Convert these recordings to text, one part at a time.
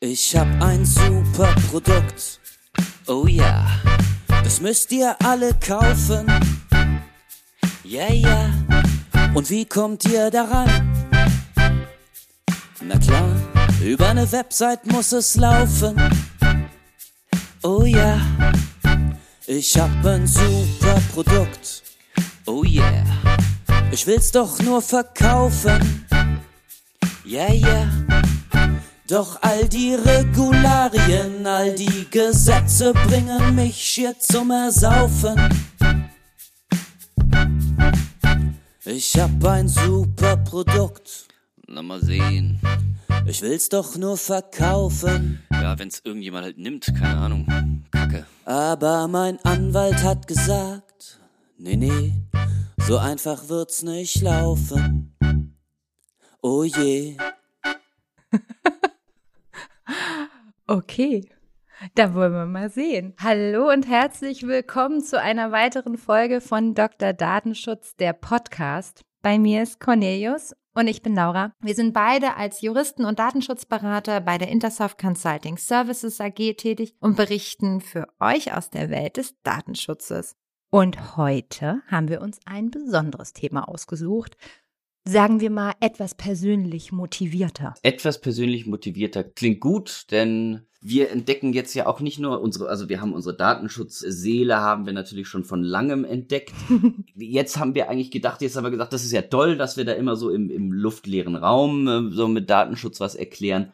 Ich hab ein super Produkt. Oh ja, das müsst ihr alle kaufen. Ja, ja. Und wie kommt ihr daran? Na klar, über eine Website muss es laufen. Oh ja, ich hab ein super Produkt. Oh yeah, ich will's doch nur verkaufen. Ja, ja. Doch all die Regularien, all die Gesetze bringen mich schier zum Ersaufen. Ich hab ein super Produkt. Na mal sehen. Ich will's doch nur verkaufen. Ja, wenn's irgendjemand halt nimmt, keine Ahnung. Kacke. Aber mein Anwalt hat gesagt, nee, nee, so einfach wird's nicht laufen. Oh je. Okay, da wollen wir mal sehen. Hallo und herzlich willkommen zu einer weiteren Folge von Dr. Datenschutz, der Podcast. Bei mir ist Cornelius und ich bin Laura. Wir sind beide als Juristen und Datenschutzberater bei der Intersoft Consulting Services AG tätig und berichten für euch aus der Welt des Datenschutzes. Und heute haben wir uns ein besonderes Thema ausgesucht, sagen wir mal, etwas persönlich motivierter. Etwas persönlich motivierter klingt gut, denn wir entdecken jetzt ja auch nicht nur unsere, also wir haben unsere Datenschutzseele, haben wir natürlich schon von langem entdeckt. jetzt haben wir eigentlich gedacht, jetzt haben wir gesagt, das ist ja toll, dass wir da immer so im, im luftleeren Raum äh, so mit Datenschutz was erklären.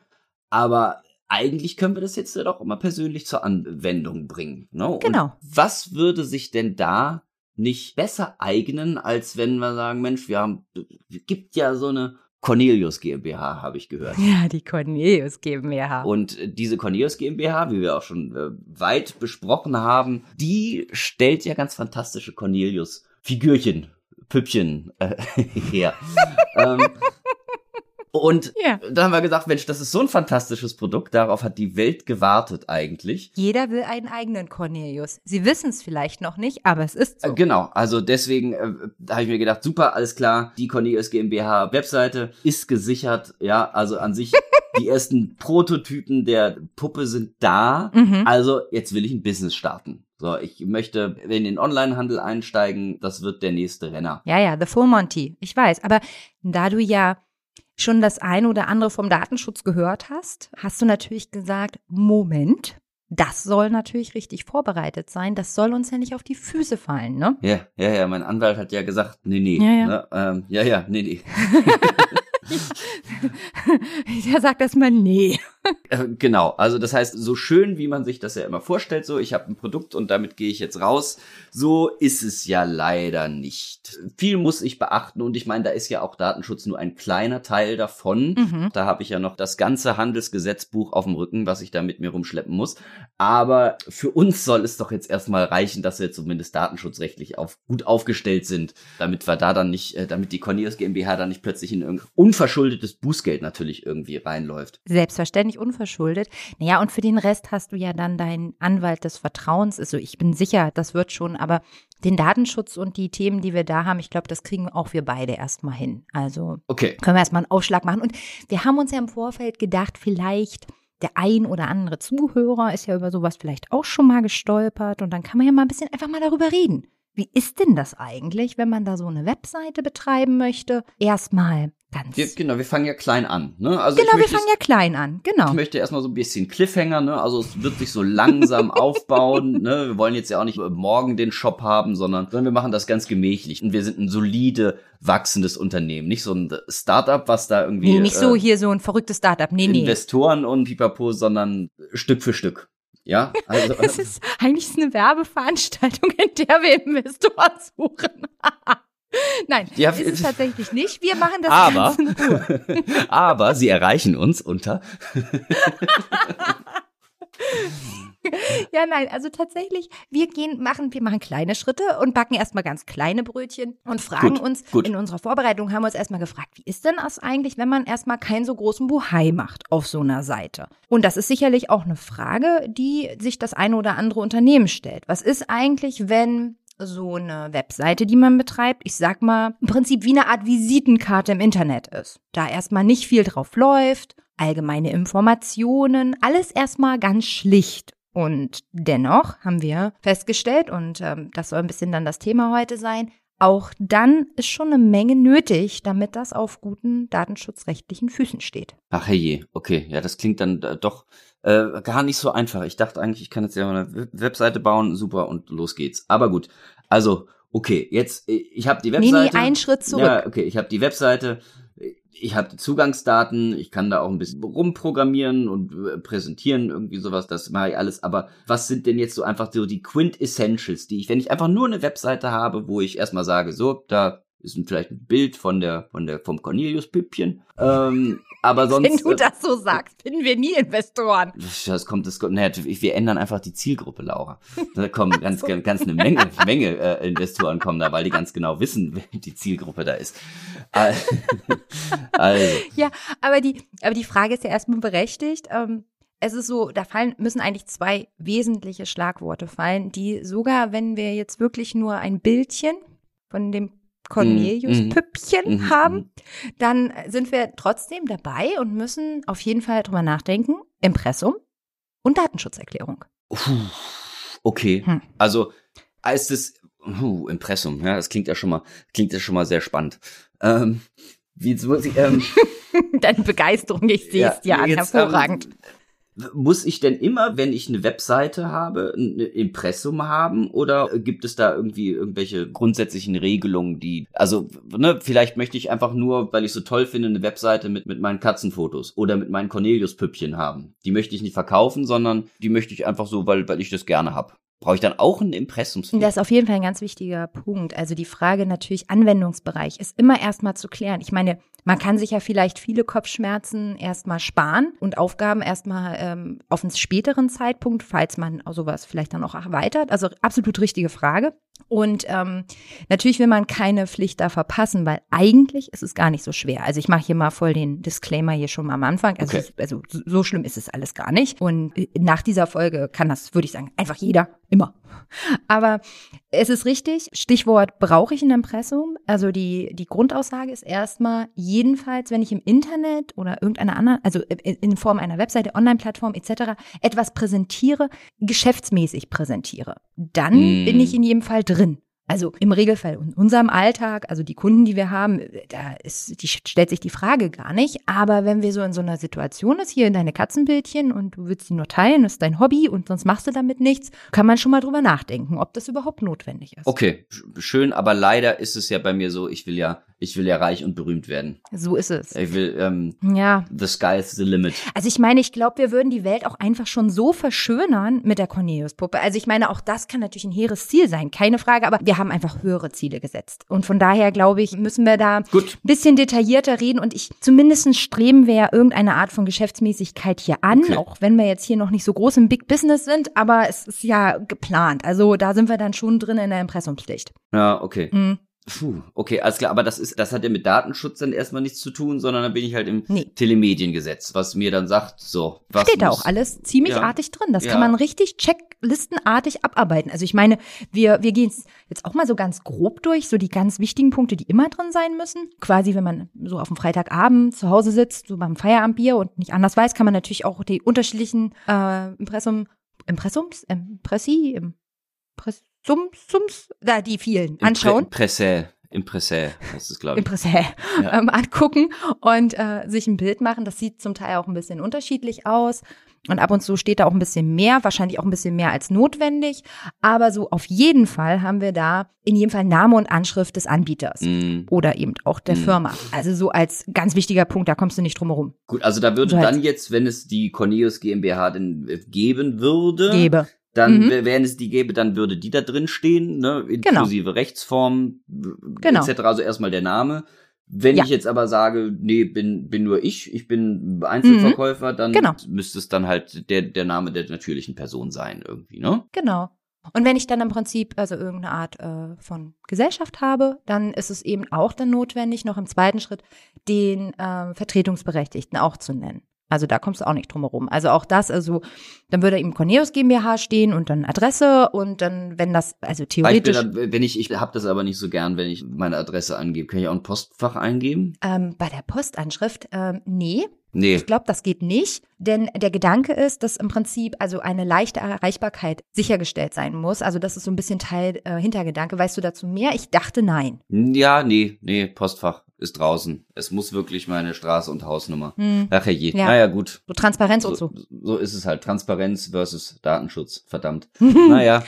Aber eigentlich können wir das jetzt ja doch immer persönlich zur Anwendung bringen. Ne? Genau. Und was würde sich denn da nicht besser eignen, als wenn wir sagen, Mensch, wir haben, gibt ja so eine Cornelius GmbH, habe ich gehört. Ja, die Cornelius GmbH. Und diese Cornelius GmbH, wie wir auch schon äh, weit besprochen haben, die stellt ja ganz fantastische Cornelius Figürchen, Püppchen äh, her. ähm, und Ja. da haben wir gesagt, Mensch, das ist so ein fantastisches Produkt, darauf hat die Welt gewartet eigentlich. Jeder will einen eigenen Cornelius. Sie wissen es vielleicht noch nicht, aber es ist so. Äh, Genau, also deswegen äh, habe ich mir gedacht, super, alles klar, die Cornelius GmbH Webseite ist gesichert, ja, also an sich die ersten Prototypen der Puppe sind da, Mhm. also jetzt will ich ein Business starten. So, ich möchte in den Onlinehandel einsteigen, das wird der nächste Renner. Ja, ja, The Full Monty. Ich weiß. Aber da du ja schon das eine oder andere vom Datenschutz gehört hast, hast du natürlich gesagt, Moment, das soll natürlich richtig vorbereitet sein. Das soll uns ja nicht auf die Füße fallen, ne? Ja, ja, ja, mein Anwalt hat ja gesagt, nee, nee, Ja, ja. Ne, ähm, ja, ja, nee, nee. Der sagt erstmal nee. Äh, Genau, also das heißt, so schön, wie man sich das ja immer vorstellt, so ich habe ein Produkt und damit gehe ich jetzt raus, so ist es ja leider nicht. Viel muss ich beachten und ich meine, da ist ja auch Datenschutz nur ein kleiner Teil davon. Mhm. Da habe ich ja noch das ganze Handelsgesetzbuch auf dem Rücken, was ich da mit mir rumschleppen muss. Aber für uns soll es doch jetzt erstmal reichen, dass wir zumindest datenschutzrechtlich auf, gut aufgestellt sind, damit wir da dann nicht, äh, damit die Cornelius GmbH dann nicht plötzlich in irgendein unverschuldetes Bußgeld natürlich irgendwie reinläuft. Selbstverständlich unverschuldet. Naja, und für den Rest hast du ja dann deinen Anwalt des Vertrauens. Also ich bin sicher, das wird schon, aber den Datenschutz und die Themen, die wir da haben, ich glaube, das kriegen auch wir beide erstmal hin. Also Okay. können wir erstmal einen Aufschlag machen. Und wir haben uns ja im Vorfeld gedacht, vielleicht der ein oder andere Zuhörer ist ja über sowas vielleicht auch schon mal gestolpert und dann kann man ja mal ein bisschen einfach mal darüber reden. Wie ist denn das eigentlich, wenn man da so eine Webseite betreiben möchte? Erstmal ganz. Wir, genau, wir fangen ja klein an. Ne? Also genau, wir fangen ja klein an. Genau. ich möchte erstmal so ein bisschen Cliffhanger, ne? Also es wird sich so langsam aufbauen. Ne? Wir wollen jetzt ja auch nicht morgen den Shop haben, sondern, sondern wir machen das ganz gemächlich. Und wir sind ein solide, wachsendes Unternehmen. Nicht so ein Startup, was da irgendwie Nee, nicht so äh, hier so ein verrücktes Startup. Nee, nee. Investoren und Pipapo, sondern Stück für Stück. Ja, also Es ist eigentlich eine Werbeveranstaltung, in der wir Investoren suchen. Nein, Ja, ist es tatsächlich nicht. Wir machen das aber, aber sie erreichen uns unter. Ja, nein, also tatsächlich, wir gehen, machen, wir machen kleine Schritte und backen erstmal ganz kleine Brötchen und fragen Gut, uns, gut. in unserer Vorbereitung haben wir uns erstmal gefragt, wie ist denn das eigentlich, wenn man erstmal keinen so großen Buhai macht auf so einer Seite? Und das ist sicherlich auch eine Frage, die sich das eine oder andere Unternehmen stellt. Was ist eigentlich, wenn so eine Webseite, die man betreibt, ich sag mal, im Prinzip wie eine Art Visitenkarte im Internet ist. Da erstmal nicht viel drauf läuft, allgemeine Informationen, alles erstmal ganz schlicht. Und dennoch haben wir festgestellt, und ähm, das soll ein bisschen dann das Thema heute sein, auch dann ist schon eine Menge nötig, damit das auf guten datenschutzrechtlichen Füßen steht. Ach je, okay, ja, das klingt dann äh, doch äh, gar nicht so einfach. Ich dachte eigentlich, ich kann jetzt ja mal eine Webseite bauen, super und los geht's. Aber gut, also okay, jetzt äh, ich habe die Webseite. Nee, nee, einen Schritt zurück. Ja, okay, ich habe die Webseite ich habe die Zugangsdaten, ich kann da auch ein bisschen rumprogrammieren und äh, präsentieren, irgendwie sowas, das mache ich alles. Aber was sind denn jetzt so einfach so die Quintessentials, die ich, wenn ich einfach nur eine Webseite habe, wo ich erstmal sage, so, da ist vielleicht ein Bild von der, von der, vom Cornelius-Püppchen. Ähm, aber sonst. Wenn du äh, das so sagst, finden wir nie Investoren. Das kommt, das kommt, naja, wir ändern einfach die Zielgruppe, Laura. Da kommen ganz, so. ganz eine Menge, Menge äh, Investoren kommen da, weil die ganz genau wissen, wer die Zielgruppe da ist. also. Ja, aber die, aber die Frage ist ja erstmal berechtigt. Ähm, es ist so, da fallen, müssen eigentlich zwei wesentliche Schlagworte fallen, die sogar, wenn wir jetzt wirklich nur ein Bildchen von dem Cornelius-Püppchen mhm. mhm. haben, mhm. dann sind wir trotzdem dabei und müssen auf jeden Fall drüber nachdenken. Impressum und Datenschutzerklärung. Okay. Hm. Also als das uh, Impressum, ja, das klingt ja schon mal, klingt ja schon mal sehr spannend. Ähm, wie, ähm, Deine Begeisterung, ich sehe es ja, dir an, ähm, hervorragend. Ähm, muss ich denn immer, wenn ich eine Webseite habe, ein Impressum haben oder gibt es da irgendwie irgendwelche grundsätzlichen Regelungen, die, also, ne, vielleicht möchte ich einfach nur, weil ich so toll finde, eine Webseite mit, mit meinen Katzenfotos oder mit meinen Cornelius-Püppchen haben. Die möchte ich nicht verkaufen, sondern die möchte ich einfach so, weil, weil ich das gerne hab. Brauche ich dann auch ein Impressumsfilm? Das ist auf jeden Fall ein ganz wichtiger Punkt. Also die Frage natürlich Anwendungsbereich ist immer erstmal zu klären. Ich meine, man kann sich ja vielleicht viele Kopfschmerzen erstmal sparen und Aufgaben erstmal ähm, auf einen späteren Zeitpunkt, falls man sowas vielleicht dann auch erweitert. Also absolut richtige Frage. Und ähm, natürlich will man keine Pflicht da verpassen, weil eigentlich ist es gar nicht so schwer. Also ich mache hier mal voll den Disclaimer hier schon mal am Anfang. Also, okay. also so schlimm ist es alles gar nicht. Und äh, nach dieser Folge kann das, würde ich sagen, einfach jeder immer. Aber es ist richtig, Stichwort brauche ich ein Impressum. Also die, die Grundaussage ist erstmal, jedenfalls, wenn ich im Internet oder irgendeiner anderen, also in Form einer Webseite, Online-Plattform etc. etwas präsentiere, geschäftsmäßig präsentiere, dann mm. bin ich in jedem Fall drin. Also im Regelfall in unserem Alltag, also die Kunden, die wir haben, da ist, die stellt sich die Frage gar nicht. Aber wenn wir so in so einer Situation ist, hier in deine Katzenbildchen und du willst die nur teilen, das ist dein Hobby und sonst machst du damit nichts, kann man schon mal drüber nachdenken, ob das überhaupt notwendig ist. Okay, schön, aber leider ist es ja bei mir so, ich will ja ich will ja reich und berühmt werden. So ist es. Ich will, ähm, ja. The sky is the limit. Also ich meine, ich glaube, wir würden die Welt auch einfach schon so verschönern mit der Cornelius-Puppe. Also ich meine, auch das kann natürlich ein hehres Ziel sein, keine Frage, aber wir haben einfach höhere Ziele gesetzt. Und von daher, glaube ich, müssen wir da ein bisschen detaillierter reden und ich, zumindest streben wir ja irgendeine Art von Geschäftsmäßigkeit hier an, okay. auch wenn wir jetzt hier noch nicht so groß im Big Business sind, aber es ist ja geplant. Also da sind wir dann schon drin in der Impressumspflicht. Ja, okay. Mhm. Puh, okay, alles klar, aber das ist, das hat ja mit Datenschutz dann erstmal nichts zu tun, sondern dann bin ich halt im nee. Telemediengesetz, was mir dann sagt, so, was Steht da auch alles ziemlich ja. artig drin. Das ja. kann man richtig checklistenartig abarbeiten. Also ich meine, wir, wir gehen jetzt auch mal so ganz grob durch, so die ganz wichtigen Punkte, die immer drin sein müssen. Quasi, wenn man so auf dem Freitagabend zu Hause sitzt, so beim Feierabendbier und nicht anders weiß, kann man natürlich auch die unterschiedlichen äh, Impressum, Impressums, Impressi, Impress Sums, Sums, da die vielen anschauen. Impresse. Impresse, das ist glaube ich. Impresse ja. ähm, angucken und äh, sich ein Bild machen. Das sieht zum Teil auch ein bisschen unterschiedlich aus. Und ab und zu steht da auch ein bisschen mehr, wahrscheinlich auch ein bisschen mehr als notwendig. Aber so auf jeden Fall haben wir da in jedem Fall Name und Anschrift des Anbieters mm. oder eben auch der mm. Firma. Also so als ganz wichtiger Punkt, da kommst du nicht drum herum. Gut, also da würde so dann jetzt, wenn es die Cornelius GmbH denn geben würde, gebe dann, mhm. wenn es die gäbe, dann würde die da drin stehen, ne, genau. inklusive genau. Rechtsform genau. etc. Also erstmal der Name. Wenn ja. ich jetzt aber sage, nee, bin, bin nur ich, ich bin Einzelverkäufer, mhm. dann genau. müsste es dann halt der, der Name der natürlichen Person sein, irgendwie, ne? Genau. Und wenn ich dann im Prinzip also irgendeine Art äh, von Gesellschaft habe, dann ist es eben auch dann notwendig, noch im zweiten Schritt den äh, Vertretungsberechtigten auch zu nennen. Also da kommst du auch nicht drum herum. Also auch das, also dann würde eben Corneus GmbH stehen und dann Adresse und dann, wenn das, also theoretisch. Ich bin, wenn ich, ich habe das aber nicht so gern, wenn ich meine Adresse angebe. Kann ich auch ein Postfach eingeben? Ähm, bei der Postanschrift, ähm, nee. Nee. Ich glaube, das geht nicht, denn der Gedanke ist, dass im Prinzip also eine leichte Erreichbarkeit sichergestellt sein muss. Also das ist so ein bisschen Teil äh, Hintergedanke. Weißt du dazu mehr? Ich dachte nein. Ja, nee, nee, Postfach ist draußen. Es muss wirklich meine Straße und Hausnummer. Hm. Ach je. Ja. Naja, gut. So Transparenz und so. so ist es halt. Transparenz versus Datenschutz. Verdammt. naja.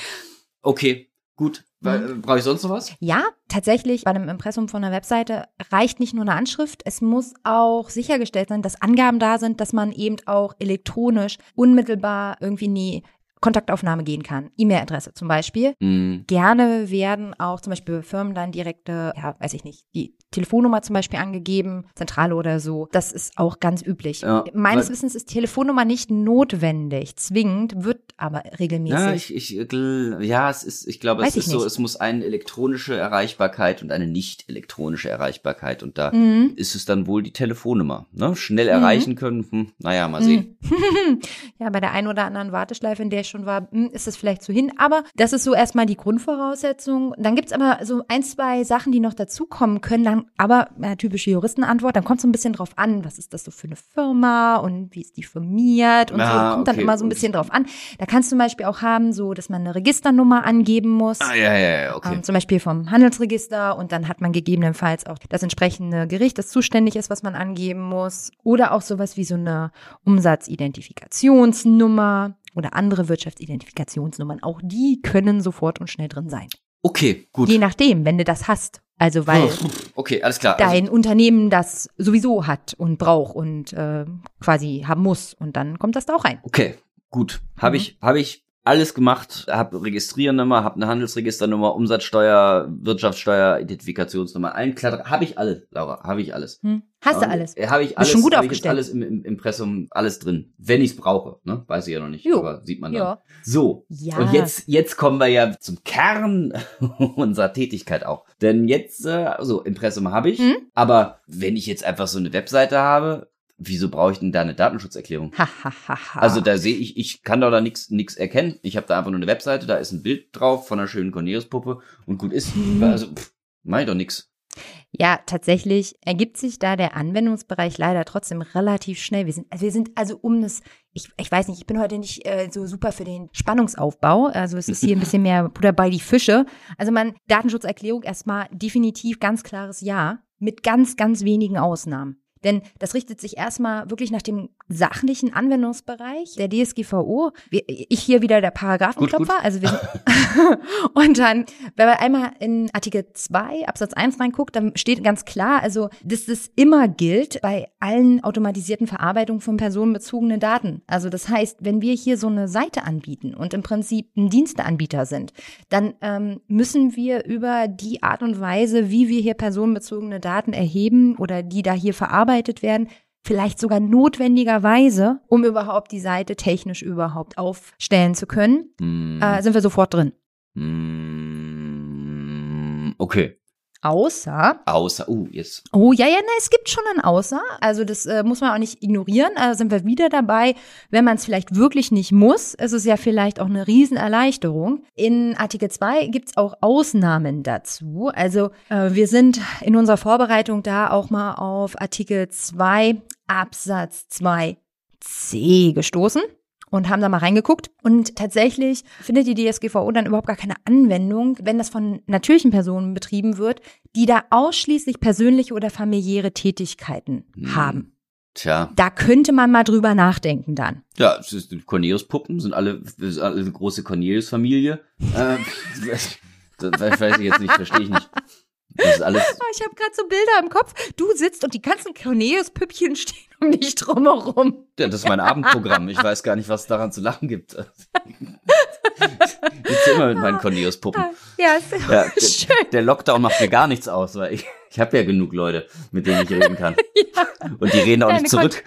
Okay, gut. Mhm. Brauche ich sonst noch was? Ja, tatsächlich, bei einem Impressum von einer Webseite reicht nicht nur eine Anschrift, es muss auch sichergestellt sein, dass Angaben da sind, dass man eben auch elektronisch unmittelbar irgendwie in die Kontaktaufnahme gehen kann. E-Mail-Adresse zum Beispiel. Hm. Gerne werden auch zum Beispiel Firmen dann direkte, ja, weiß ich nicht, die Telefonnummer zum Beispiel angegeben, Zentrale oder so. Das ist auch ganz üblich. Ja, Meines Wissens ist Telefonnummer nicht notwendig, zwingend, wird aber regelmäßig. Ja, ich, ich, gl- ja, es ist, ich glaube, Weiß es ich ist so, nicht. es muss eine elektronische Erreichbarkeit und eine nicht elektronische Erreichbarkeit und da Mhm. ist es dann wohl die Telefonnummer, ne? Schnell erreichen können, hm, naja, mal sehen. Mhm. ja, bei der einen oder anderen Warteschleife, in der ich schon war, hm, ist es vielleicht so hin. Aber das ist so erstmal die Grundvoraussetzung. Dann gibt's aber so ein, zwei Sachen, die noch dazukommen können. Dann, aber äh, typische Juristenantwort, dann kommt so ein bisschen drauf an, was ist das so für eine Firma und wie ist die firmiert und Ah, so. Kommt dann okay, immer so ein bisschen drauf an. Da kannst du zum Beispiel auch haben, so, dass man eine Registernummer angeben muss. Ah, ja, ja, ja, okay. Ähm, zum Beispiel vom Handelsregister und dann hat man gegebenenfalls auch das entsprechende Gericht, das zuständig ist, was man angeben muss. Oder auch sowas wie so eine Umsatzidentifikationsnummer oder andere Wirtschaftsidentifikationsnummern. Auch die können sofort und schnell drin sein. Okay, gut. Je nachdem, wenn du das hast. Also weil Okay, alles klar. Also, dein Unternehmen das sowieso hat und braucht und äh, quasi haben muss. Und dann kommt das da auch rein. okay, gut. Habe Mhm. ich, habe ich alles gemacht, habe Registriernummer, habe eine Handelsregisternummer, Umsatzsteuer, Wirtschaftssteuer, Identifikationsnummer, allen klar, habe ich alles, Laura, habe ich alles. Hm? Hast du alles? Habe ich Bist alles, schon gut hab ich jetzt aufgestellt. alles im, im Impressum, alles drin. Wenn ich es brauche, ne? Weiß ich ja noch nicht, Jo. aber sieht man dann. Ja. So. Ja. Und jetzt, jetzt kommen wir ja zum Kern unserer Tätigkeit auch. Denn jetzt, äh, so, Impressum habe ich, Hm? aber wenn ich jetzt einfach so eine Webseite habe, wieso brauche ich denn da eine Datenschutzerklärung? Also da sehe ich, ich kann doch da nichts nix erkennen. Ich habe da einfach nur eine Webseite, da ist ein Bild drauf von einer schönen Cornelius-Puppe und gut ist. Mhm. Also, pff, mach ich doch nix. Ja, tatsächlich ergibt sich da der Anwendungsbereich leider trotzdem relativ schnell. Wir sind, also wir sind also um das, ich, ich weiß nicht, ich bin heute nicht äh, so super für den Spannungsaufbau. Also es ist hier ein bisschen mehr Butter bei die Fische. Also man, Datenschutzerklärung erstmal definitiv ganz klares Ja, mit ganz, ganz wenigen Ausnahmen. Denn das richtet sich erstmal wirklich nach dem sachlichen Anwendungsbereich der DSGVO. Ich hier wieder der Paragraphenklopfer. Also wir und dann, wenn man einmal in Artikel 2 Absatz 1 reinguckt, dann steht ganz klar, also dass das immer gilt bei allen automatisierten Verarbeitungen von personenbezogenen Daten. Also das heißt, wenn wir hier so eine Seite anbieten und im Prinzip ein Diensteanbieter sind, dann ähm, müssen wir über die Art und Weise, wie wir hier personenbezogene Daten erheben oder die da hier verarbeitet werden, vielleicht sogar notwendigerweise, um überhaupt die Seite technisch überhaupt aufstellen zu können, Hm, äh, sind wir sofort drin. hm, okay. Außer, Außer, uh, jetzt. oh ja, ja, na, es gibt schon ein Außer. Also das äh, muss man auch nicht ignorieren. Da sind wir wieder dabei, wenn man es vielleicht wirklich nicht muss. Es ist ja vielleicht auch eine Riesenerleichterung. In Artikel 2 gibt es auch Ausnahmen dazu. Also äh, wir sind in unserer Vorbereitung da auch mal auf Artikel 2 Absatz 2c gestoßen und haben da mal reingeguckt. Und tatsächlich findet die DSGVO dann überhaupt gar keine Anwendung, wenn das von natürlichen Personen betrieben wird, die da ausschließlich persönliche oder familiäre Tätigkeiten Hm. haben. Tja. Da könnte man mal drüber nachdenken dann. Ja, es ist die Cornelius-Puppen, sind alle, alle eine große Cornelius-Familie. äh, das weiß ich jetzt nicht, verstehe ich nicht. Das ist alles. Oh, ich habe gerade so Bilder im Kopf. Du sitzt und die ganzen Cornelius-Püppchen stehen dich drumherum. Ja, das ist mein Abendprogramm. Ich weiß gar nicht, was daran zu lachen gibt. Ich sitze immer mit meinen Cornelius-Puppen. Ja, ist Ja, schön. der, Lockdown macht mir gar nichts aus, weil ich, ich habe ja genug Leute, mit denen ich reden kann. Und die reden auch Deine nicht zurück.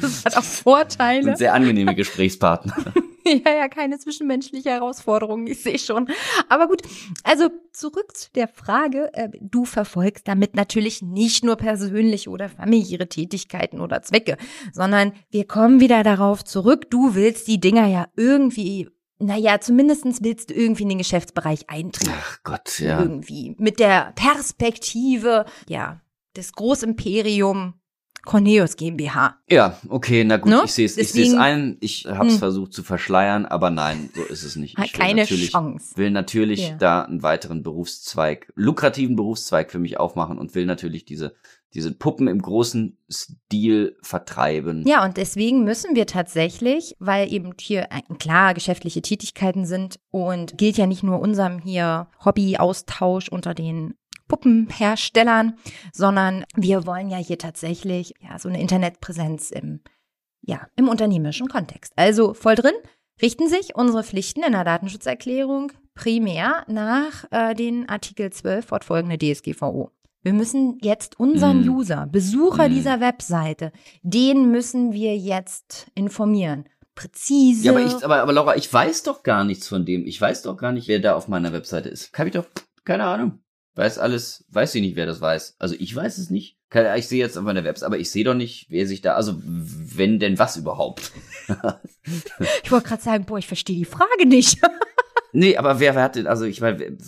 Das hat auch Vorteile. Sind sehr angenehme Gesprächspartner. Ja, ja, keine zwischenmenschliche Herausforderung, ich sehe schon. Aber gut, also zurück zu der Frage, äh, du verfolgst damit natürlich nicht nur persönliche oder familiäre Tätigkeiten oder Zwecke, sondern wir kommen wieder darauf zurück, du willst die Dinger ja irgendwie naja, zumindestens willst du irgendwie in den Geschäftsbereich eintreten. Ach Gott, ja. Irgendwie. Mit der Perspektive, ja, des Großimperium Corneus GmbH. Ja, okay, na gut, Ne? ich sehe es ich seh's ein. Ich habe es Hm. versucht zu verschleiern, aber nein, so ist es nicht. Ich will keine natürlich, Chance. will natürlich Ja. da einen weiteren Berufszweig, lukrativen Berufszweig für mich aufmachen und will natürlich diese, diese Puppen im großen Stil vertreiben. Ja, und deswegen müssen wir tatsächlich, weil eben hier klar geschäftliche Tätigkeiten sind und gilt ja nicht nur unserem hier Hobbyaustausch unter den Puppenherstellern, sondern wir wollen ja hier tatsächlich ja so eine Internetpräsenz im ja, im unternehmerischen Kontext. Also voll drin richten sich unsere Pflichten in der Datenschutzerklärung primär nach äh, den Artikel 12 fortfolgende DSGVO. Wir müssen jetzt unseren Mm. User, Besucher Mm. dieser Webseite, den müssen wir jetzt informieren. Präzise. Ja, aber ich, aber, aber Laura, ich weiß doch gar nichts von dem. Ich weiß doch gar nicht, wer da auf meiner Webseite ist. Hab ich doch keine Ahnung. Weiß alles, weiß ich nicht, wer das weiß. Also ich weiß es nicht. Ich sehe jetzt auf meiner Webseite, aber ich sehe doch nicht, wer sich da, also wenn denn was überhaupt. ich wollte gerade sagen, boah, ich verstehe die Frage nicht. Nee, aber wer, wer hat denn, also ich meine,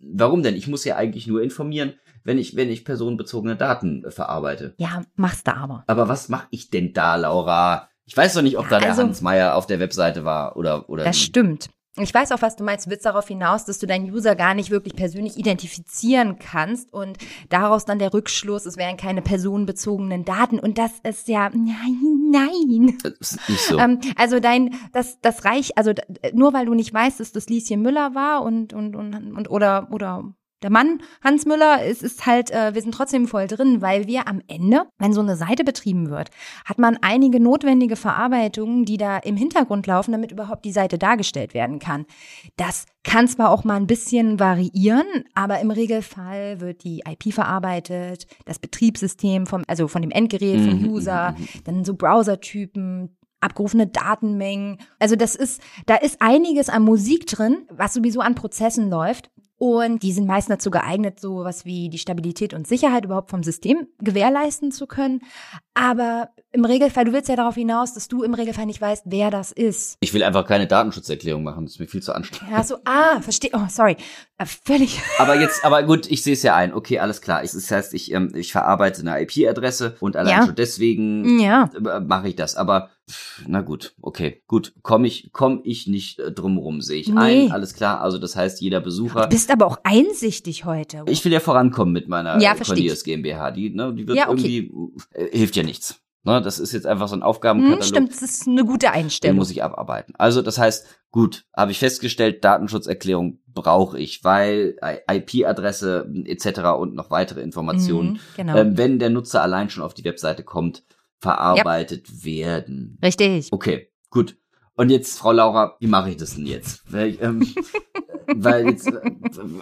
warum denn? Ich muss ja eigentlich nur informieren, wenn ich, wenn ich personenbezogene Daten äh, verarbeite. ja, machst du aber. Aber was mache ich denn da, Laura? Ich weiß doch nicht, ob da der Also- Hans Meier auf der Webseite war oder, oder. Das wie. stimmt. Ich weiß auch, was du meinst. Du willst darauf hinaus, dass du deinen User gar nicht wirklich persönlich identifizieren kannst und daraus dann der Rückschluss, es wären keine personenbezogenen Daten. Und das ist ja, nein, nein. Das ist nicht so. Ähm, also dein, das, das reicht, also nur weil du nicht weißt, dass das Lieschen Müller war und, und, und, und oder, oder der Mann Hans Müller, es ist halt, äh, wir sind trotzdem voll drin, weil wir am Ende, wenn so eine Seite betrieben wird, hat man einige notwendige Verarbeitungen, die da im Hintergrund laufen, damit überhaupt die Seite dargestellt werden kann. Das kann zwar auch mal ein bisschen variieren, aber im Regelfall wird die IP verarbeitet, das Betriebssystem vom, also von dem Endgerät, vom Mhm, User, mhm, mhm. dann so Browsertypen, abgerufene Datenmengen. Also das ist, da ist einiges an Musik drin, was sowieso an Prozessen läuft. Und die sind meist dazu geeignet, so was wie die Stabilität und Sicherheit überhaupt vom System gewährleisten zu können. Aber im Regelfall, du willst ja darauf hinaus, dass du im Regelfall nicht weißt, wer das ist. Ich will einfach keine Datenschutzerklärung machen. Das ist mir viel zu anstrengend. Ja, so, ah, verstehe. Oh, sorry. Äh, Völlig. Aber jetzt, aber gut, ich sehe es ja ein. Okay, alles klar. Das heißt, ich, ähm, ich verarbeite eine IP-Adresse und allein Ja. schon deswegen Ja. äh, mache ich das. Aber na gut, okay, gut. Komme ich, komm ich nicht äh, drumrum, sehe ich Nee. ein. Alles klar. Also das heißt, jeder Du Besucher. bist aber auch einsichtig heute. Ich will ja vorankommen mit meiner Ja, äh, Cornelius GmbH. Die, ne, die wird Ja, okay. irgendwie äh, hilft ja nichts. Ne, das ist jetzt einfach so ein Hm, Aufgabenkatalog. stimmt, das ist eine gute Den Einstellung. muss ich abarbeiten. Also das heißt, gut, habe ich festgestellt, Datenschutzerklärung brauche ich, weil I- IP-Adresse etc. und noch weitere Informationen, Mhm, genau. ähm, wenn der Nutzer allein schon auf die Webseite kommt, verarbeitet werden. Richtig. Okay, gut. Und jetzt, Frau Laura, wie mache ich das denn jetzt? Weil, ähm, weil jetzt, äh,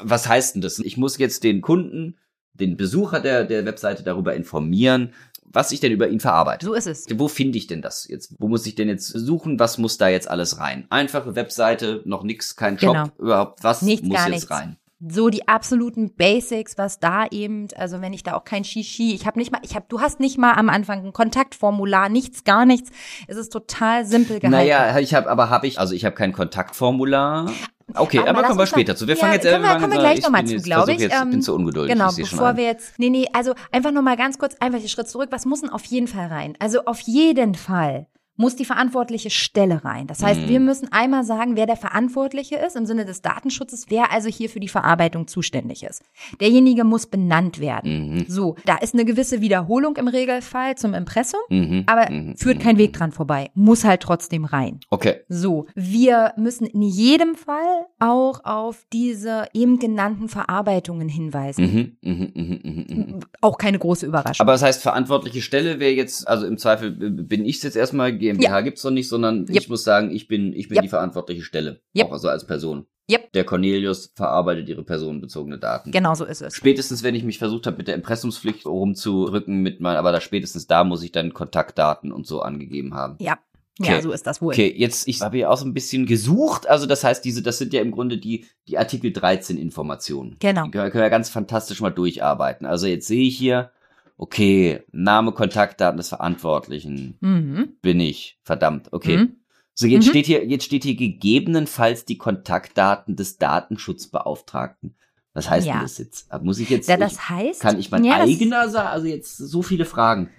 was heißt denn das? Ich muss jetzt den Kunden, den Besucher der, der Webseite darüber informieren, was ich denn über ihn verarbeite. So ist es. Wo finde ich denn das jetzt? Wo muss ich denn jetzt suchen? Was muss da jetzt alles rein? Einfache Webseite, noch nix, kein Shop, Genau. überhaupt. Was Nichts, muss jetzt nichts. rein? So die absoluten Basics, was da eben, also wenn ich da auch kein Shishi, ich habe nicht mal, ich habe, du hast nicht mal am Anfang ein Kontaktformular, nichts, gar nichts. Es ist total simpel gehalten. Naja, ich habe, aber habe ich, also ich habe kein Kontaktformular. Okay, aber, lass kommen wir später zu. Wir Ja, fangen jetzt können wir, kommen wir gleich ich nochmal zu, glaube ich. Jetzt, Ähm, bin zu ungeduldig. Genau, ich bevor wir jetzt, nee, nee, also einfach nochmal ganz kurz, einfach den Schritt zurück. Was muss denn auf jeden Fall rein? Also auf jeden Fall muss die verantwortliche Stelle rein. Das heißt, Mhm. wir müssen einmal sagen, wer der Verantwortliche ist im Sinne des Datenschutzes, wer also hier für die Verarbeitung zuständig ist. Derjenige muss benannt werden. Mhm. So, da ist eine gewisse Wiederholung im Regelfall zum Impressum, Mhm. aber Mhm. führt Mhm. kein Weg dran vorbei, muss halt trotzdem rein. Okay. So, wir müssen in jedem Fall auch auf diese eben genannten Verarbeitungen hinweisen. Mhm. Mhm. Mhm. Mhm. Mhm. Auch keine große Überraschung. Aber das heißt, verantwortliche Stelle wäre jetzt, also im Zweifel äh, bin ich jetzt erstmal, GmbH gibt's noch nicht, sondern Yep. ich muss sagen, ich bin, ich bin Yep. die verantwortliche Stelle. Yep. Auch also als Person. Yep. Der Cornelius verarbeitet ihre personenbezogene Daten. genau so ist es. Spätestens, wenn ich mich versucht habe, mit der Impressumspflicht rumzudrücken, mit mein, aber da spätestens da muss ich dann Kontaktdaten und so angegeben haben. Ja. Ja, so ist das wohl. Okay, jetzt, ich habe ja auch so ein bisschen gesucht. Also, das heißt, diese, das sind ja im Grunde die, die Artikel 13 Informationen. Genau. Die können, können wir ganz fantastisch mal durcharbeiten. Also, jetzt sehe ich hier, okay, Name, Kontaktdaten des Verantwortlichen. Mhm. Bin ich. Verdammt. Okay. Mhm. So, jetzt Mhm. steht hier, jetzt steht hier gegebenenfalls die Kontaktdaten des Datenschutzbeauftragten. Was heißt Ja. denn das jetzt? Muss ich jetzt, Ja, ich, das heißt. kann ich mein ja, eigener sagen? Also jetzt so viele Fragen.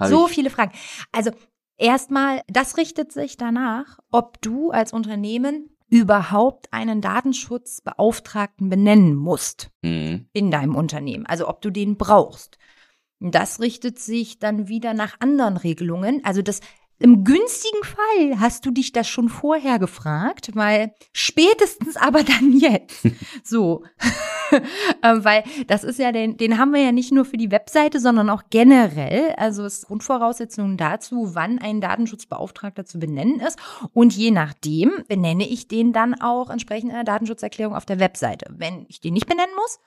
So ich, viele Fragen. Also erstmal, das richtet sich danach, ob du als Unternehmen überhaupt einen Datenschutzbeauftragten benennen musst Mhm. in deinem Unternehmen. Also ob du den brauchst. Das richtet sich dann wieder nach anderen Regelungen. Also das im günstigen Fall hast du dich das schon vorher gefragt, weil spätestens aber dann jetzt. So. Ähm, weil das ist ja, den, den haben wir ja nicht nur für die Webseite, sondern auch generell. Also es ist Grundvoraussetzungen dazu, wann ein Datenschutzbeauftragter zu benennen ist. Und je nachdem benenne ich den dann auch entsprechend in der Datenschutzerklärung auf der Webseite. Wenn ich den nicht benennen muss,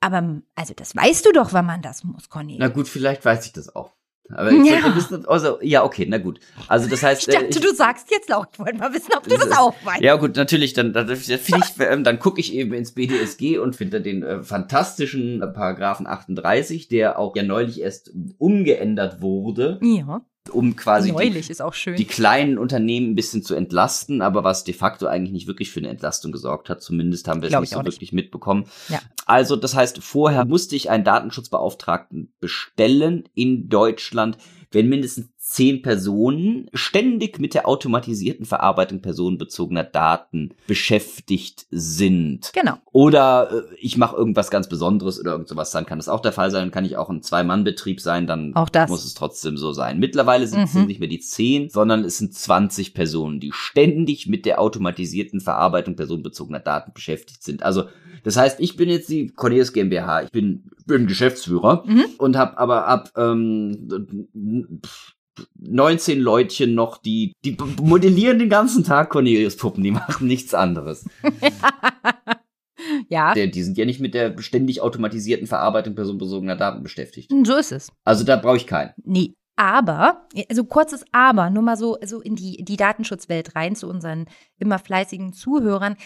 aber also das weißt du doch, wann man das muss, Conny. Na gut, vielleicht weiß ich das auch. Aber ich Ja. wollte wissen, also, ja, okay, na gut. Also das heißt, ich dachte, äh, du sagst jetzt laut. Ich wollte mal wissen, ob du das auch weißt. Ja gut, natürlich, dann, dann, dann, ich, ähm, dann gucke ich eben ins BDSG und finde den äh, fantastischen äh, Paragraphen 38, der auch ja neulich erst umgeändert wurde, Ja, um quasi die, die kleinen Unternehmen ein bisschen zu entlasten, aber was de facto eigentlich nicht wirklich für eine Entlastung gesorgt hat. Zumindest haben wir es nicht ich so auch nicht. wirklich mitbekommen. Ja. Also das heißt, vorher musste ich einen Datenschutzbeauftragten bestellen in Deutschland, wenn mindestens zehn Personen ständig mit der automatisierten Verarbeitung personenbezogener Daten beschäftigt sind. genau. Oder äh, ich mache irgendwas ganz Besonderes oder irgend sowas, dann kann das auch der Fall sein. Dann kann ich auch ein Zwei-Mann-Betrieb sein, dann muss es trotzdem so sein. Mittlerweile sind es Mhm. nicht mehr die 10, sondern es sind 20 Personen, die ständig mit der automatisierten Verarbeitung personenbezogener Daten beschäftigt sind. Also das heißt, ich bin jetzt die Cornelius GmbH, ich bin, bin Geschäftsführer Mhm. und habe aber ab ähm, 19 Leutchen noch, die, die modellieren den ganzen Tag Cornelius-Puppen, die machen nichts anderes. Ja, Der, die sind ja nicht mit der ständig automatisierten Verarbeitung personenbezogener Daten beschäftigt. so ist es. Also da brauche ich keinen. Nee. Aber, also kurzes Aber, nur mal so, so in die, die Datenschutzwelt rein zu unseren immer fleißigen Zuhörern.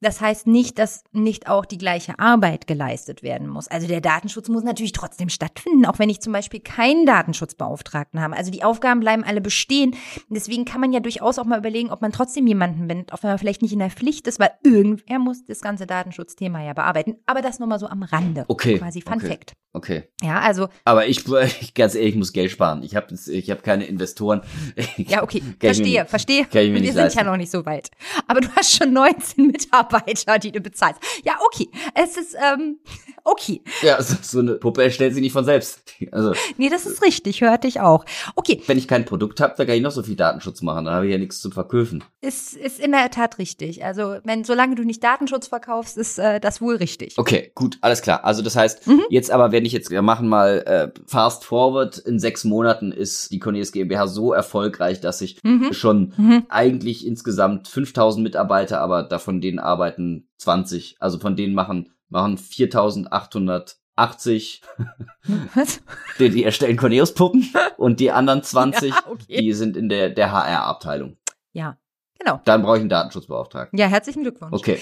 Das heißt nicht, dass nicht auch die gleiche Arbeit geleistet werden muss. Also der Datenschutz muss natürlich trotzdem stattfinden, auch wenn ich zum Beispiel keinen Datenschutzbeauftragten habe. Also die Aufgaben bleiben alle bestehen. Deswegen kann man ja durchaus auch mal überlegen, ob man trotzdem jemanden bindet, auch wenn man vielleicht nicht in der Pflicht ist, weil irgendwer muss das ganze Datenschutzthema ja bearbeiten. Aber das nur mal so am Rande. Okay, Quasi Fun okay. Fact. Okay. Ja, also, Aber ich, ganz ehrlich, ich muss Geld sparen. Ich habe ich hab keine Investoren. ja, okay, verstehe, verstehe. Wir sind leisten. ja noch nicht so weit. Aber du hast schon 19 Mitarbeiter, die du bezahlst. Ja, okay. Es ist, ähm, okay. Ja, so, so eine Puppe erstellt sich nicht von selbst. Also, Nee, das ist richtig, hörte ich auch. Okay, wenn ich kein Produkt habe, dann kann ich noch so viel Datenschutz machen. Dann habe ich ja nichts zum Verkaufen. ist, ist in der Tat richtig. Also, wenn, solange du nicht Datenschutz verkaufst, ist äh, das wohl richtig. Okay, gut, alles klar. Also das heißt, Mhm. jetzt aber, wenn ich jetzt, wir machen mal äh, fast forward, in sechs Monaten ist die Cornelis GmbH so erfolgreich, dass ich Mhm. schon Mhm. eigentlich insgesamt 5000 Mitarbeiter, aber davon denen arbeiten 20. Also von denen machen, machen 4880, Was? die, die erstellen Cornelius-Puppen und die anderen 20, Ja, okay. die sind in der, der HR-Abteilung. Ja, genau. Dann brauche ich einen Datenschutzbeauftragten. Ja, herzlichen Glückwunsch. Okay.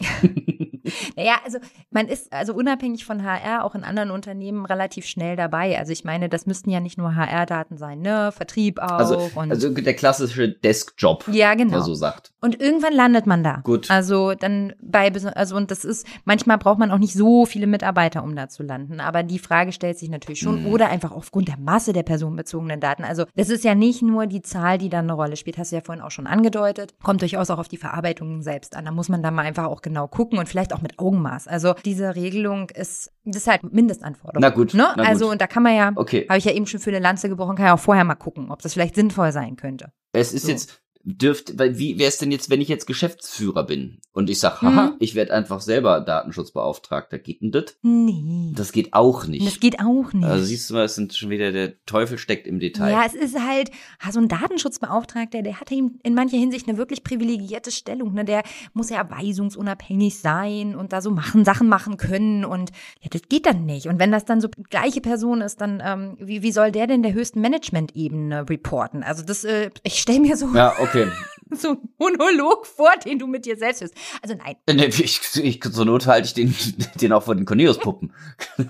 Naja, also man ist also unabhängig von HR auch in anderen Unternehmen relativ schnell dabei. Also ich meine, das müssten ja nicht nur HR-Daten sein, ne? Vertrieb auch. Also, also der klassische Desk-Job, ja, genau. der so sagt. Und irgendwann landet man da. Gut. Also dann bei, also und das ist, manchmal braucht man auch nicht so viele Mitarbeiter, um da zu landen. Aber die Frage stellt sich natürlich schon. Mhm. Oder einfach aufgrund der Masse der personenbezogenen Daten. Also das ist ja nicht nur die Zahl, die dann eine Rolle spielt. Hast du ja vorhin auch schon angedeutet. Kommt durchaus auch auf die Verarbeitung selbst an. Da muss man dann mal einfach auch genau gucken und vielleicht auch mit Augenmaß. Also diese Regelung ist, das ist halt Mindestanforderung. Na gut, Ne? na gut. Also und da kann man ja, Okay. habe ich ja eben schon für eine Lanze gebrochen, kann ja auch vorher mal gucken, ob das vielleicht sinnvoll sein könnte. Es ist So. jetzt, dürft, weil wie wäre es denn jetzt, wenn ich jetzt Geschäftsführer bin und ich sag, haha, Mhm. ich werde einfach selber Datenschutzbeauftragter, geht denn das? Nee. Das geht auch nicht. Das geht auch nicht. also siehst du mal, es sind schon wieder der Teufel steckt im Detail. Ja, es ist halt, so ein Datenschutzbeauftragter, der hat eben in mancher Hinsicht eine wirklich privilegierte Stellung. Ne? Der muss ja weisungsunabhängig sein und da so machen, Sachen machen können. Und ja, das geht dann nicht. Und wenn das dann so die gleiche Person ist, dann ähm, wie, wie soll der denn der höchsten Management-Ebene reporten? Also das, äh, ich stelle mir so, Ja, okay. so einen Monolog vor, den du mit dir selbst hörst. Also nein. Nee, Ich, ich, zur Not halte ich den, den auch vor den Cornelius-Puppen.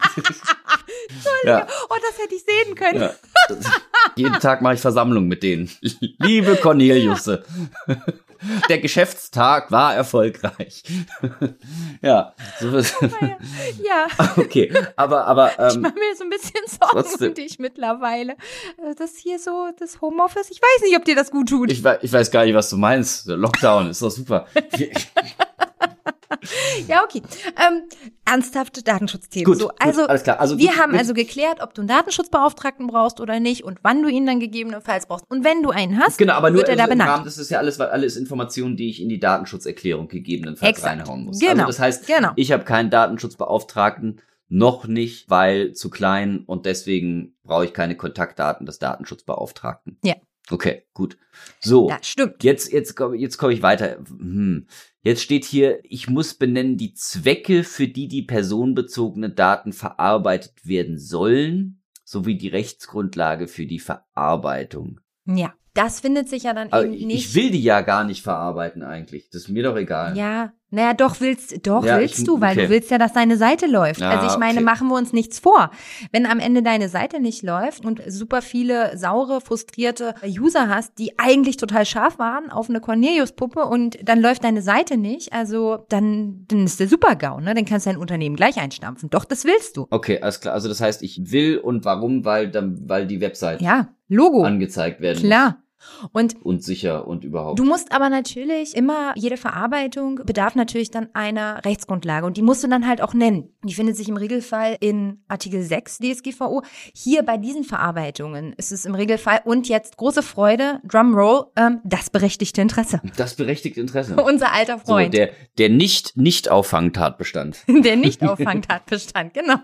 ja, Oh, das hätte ich sehen können. ja. Jeden Tag mache ich Versammlung mit denen. Liebe Corneliusse. Der Geschäftstag war erfolgreich. ja, so was- Ja. okay, aber aber Ich ähm, mache mir so ein bisschen Sorgen trotzdem. um dich mittlerweile. Äh, Das hier so, das Homeoffice, ich weiß nicht, ob dir das gut tut. ich, ich weiß gar nicht, was du meinst. Der Lockdown ist doch super. Ja, okay. Ähm, ernsthafte Datenschutzthemen. Gut, so, gut, also, alles klar. Also wir gut, haben also geklärt, ob du einen Datenschutzbeauftragten brauchst oder nicht und wann du ihn dann gegebenenfalls brauchst. Und wenn du einen hast, Genau, aber nur wird er da also im benannt. Rahmen, das ist ja alles, alles Informationen, die ich in die Datenschutzerklärung gegebenenfalls Exakt. reinhauen muss. Genau, Also das heißt, genau. ich habe keinen Datenschutzbeauftragten, noch nicht, weil zu klein und deswegen brauche ich keine Kontaktdaten des Datenschutzbeauftragten. Ja. Okay, gut. So. Ja, stimmt. Jetzt, jetzt, jetzt komme ich weiter. Hm. Jetzt steht hier, ich muss benennen die Zwecke, für die die personenbezogenen Daten verarbeitet werden sollen, sowie die Rechtsgrundlage für die Verarbeitung. Ja, das findet sich ja dann Aber eben ich, nicht. ich will die ja gar nicht verarbeiten eigentlich. Das ist mir doch egal. Ja, naja, doch willst, doch Ja, willst ich- du, weil okay. du willst ja, dass deine Seite läuft. Ja, also ich meine, okay. machen wir uns nichts vor. Wenn am Ende deine Seite nicht läuft und super viele saure, frustrierte User hast, die eigentlich total scharf waren auf eine Cornelius-Puppe und dann läuft deine Seite nicht, also dann, dann ist der Super-GAU, ne? Dann kannst du dein Unternehmen gleich einstampfen. Doch, das willst du. Okay, alles klar. Also das heißt, ich will und warum? Weil dann, weil die Website Ja, Logo. angezeigt werden Klar. Muss. Und sicher und überhaupt. Du musst aber natürlich immer, jede Verarbeitung bedarf natürlich dann einer Rechtsgrundlage und die musst du dann halt auch nennen. Die findet sich im Regelfall in Artikel 6 DSGVO. Hier bei diesen Verarbeitungen ist es im Regelfall und jetzt große Freude, Drumroll, ähm, das berechtigte Interesse. das berechtigt Interesse. Unser alter So, Freund, der, der nicht, nicht Auffangtatbestand. der nicht Auffangtatbestand, genau.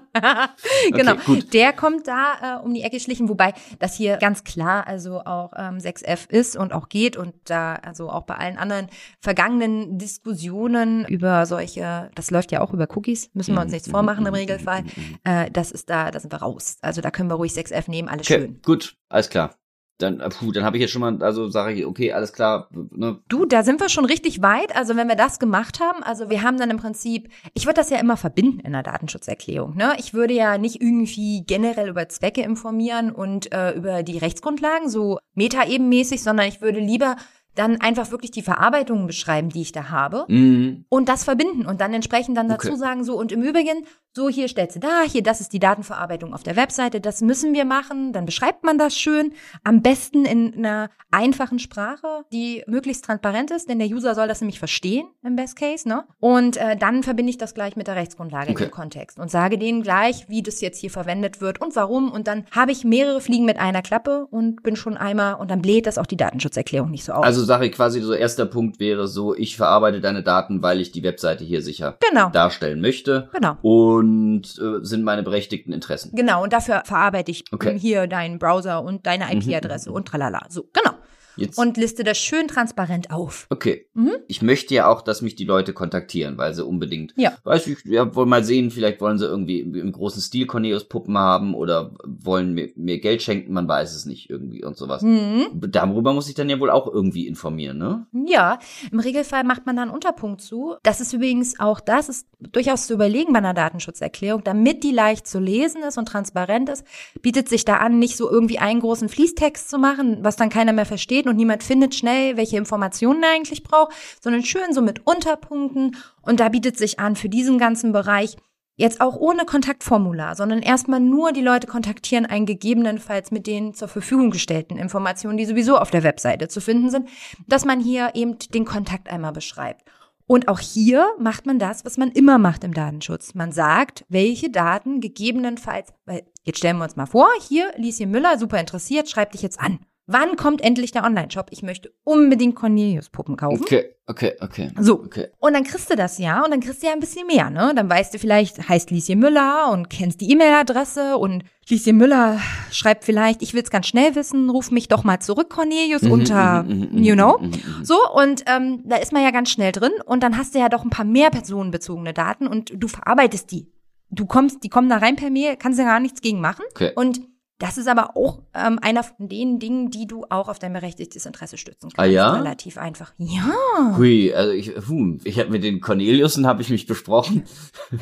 genau. gut. Der kommt da äh, um die Ecke schlichen, wobei das hier ganz klar also auch ähm, 6F ist und auch geht und da also auch bei allen anderen vergangenen Diskussionen über solche, das läuft ja auch über Cookies, müssen wir uns nichts vormachen im Regelfall, äh, das ist da, da sind wir raus. Also da können wir ruhig 6F nehmen, alles Okay, schön. gut, alles klar. Dann, äh, puh, dann habe ich jetzt schon mal, also sage ich, okay, alles klar, ne, Du, da sind wir schon richtig weit. Also wenn wir das gemacht haben, also wir haben dann im Prinzip, ich würde das ja immer verbinden in der Datenschutzerklärung. Ne? Ich würde ja nicht irgendwie generell über Zwecke informieren und äh, über die Rechtsgrundlagen, so metaebenmäßig, sondern ich würde lieber dann einfach wirklich die Verarbeitungen beschreiben, die ich da habe. Mhm. Und das verbinden und dann entsprechend dann dazu Okay. sagen, so und im Übrigen, so hier stellst du da, hier, das ist die Datenverarbeitung auf der Webseite, das müssen wir machen, dann beschreibt man das schön, am besten in einer einfachen Sprache, die möglichst transparent ist, denn der User soll das nämlich verstehen, im Best Case, ne? Und äh, dann verbinde ich das gleich mit der Rechtsgrundlage Okay. im Kontext und sage denen gleich, wie das jetzt hier verwendet wird und warum und dann habe ich mehrere Fliegen mit einer Klappe und bin schon einmal und dann bläht das auch die Datenschutzerklärung nicht so auf. Also sage ich quasi, so erster Punkt wäre so, ich verarbeite deine Daten, weil ich die Webseite hier sicher genau, darstellen möchte. genau. Und äh, sind meine berechtigten Interessen. Genau, und dafür verarbeite ich Okay. hier deinen Browser und deine IP-Adresse und tralala. So, genau. Jetzt, Und liste das schön transparent auf. okay. Mhm. Ich möchte ja auch, dass mich die Leute kontaktieren, weil sie unbedingt, Ja. weiß ich, ja, wollen mal sehen, vielleicht wollen sie irgendwie im, großen Stil Cornelius-Puppen haben oder wollen mir, mir Geld schenken, man weiß es nicht irgendwie und sowas. Mhm. Darüber muss ich dann ja wohl auch irgendwie informieren, ne? Ja, im Regelfall macht man da einen Unterpunkt zu. Das ist übrigens auch, das ist durchaus zu überlegen bei einer Datenschutzerklärung, damit die leicht zu lesen ist und transparent ist, bietet sich da an, nicht so irgendwie einen großen Fließtext zu machen, was dann keiner mehr versteht und niemand findet schnell, welche Informationen er eigentlich braucht, sondern schön so mit Unterpunkten. Und da bietet sich an, für diesen ganzen Bereich Jetzt auch ohne Kontaktformular, sondern erstmal nur die Leute kontaktieren, einen gegebenenfalls mit den zur Verfügung gestellten Informationen, die sowieso auf der Webseite zu finden sind, dass man hier eben den Kontakt einmal beschreibt. Und auch hier macht man das, was man immer macht im Datenschutz. Man sagt, welche Daten gegebenenfalls, weil jetzt stellen wir uns mal vor, hier, Lieschen Müller, super interessiert, schreibt dich jetzt an. Wann kommt endlich der Online-Shop? Ich möchte unbedingt Cornelius-Puppen kaufen. Okay, okay, okay. So. Okay. Und dann kriegst du das ja und dann kriegst du ja ein bisschen mehr, ne? Dann weißt du vielleicht, heißt Lieschen Müller und kennst die E-Mail-Adresse und Lieschen Müller schreibt vielleicht, ich will es ganz schnell wissen, ruf mich doch mal zurück, Cornelius, Mhm, unter, mhm, mhm, you know. mhm, mhm, mhm. So, und ähm, da ist man ja ganz schnell drin und dann hast du ja doch ein paar mehr personenbezogene Daten und du verarbeitest die. Du kommst, die kommen da rein per Mail, kannst ja gar nichts gegen machen. Okay. Und das ist aber auch ähm, einer von den Dingen, die du auch auf dein berechtigtes Interesse stützen kannst. Ah, ja? Relativ einfach. Ja. Hui, also ich, hm, ich habe mit den Corneliusen habe ich mich besprochen.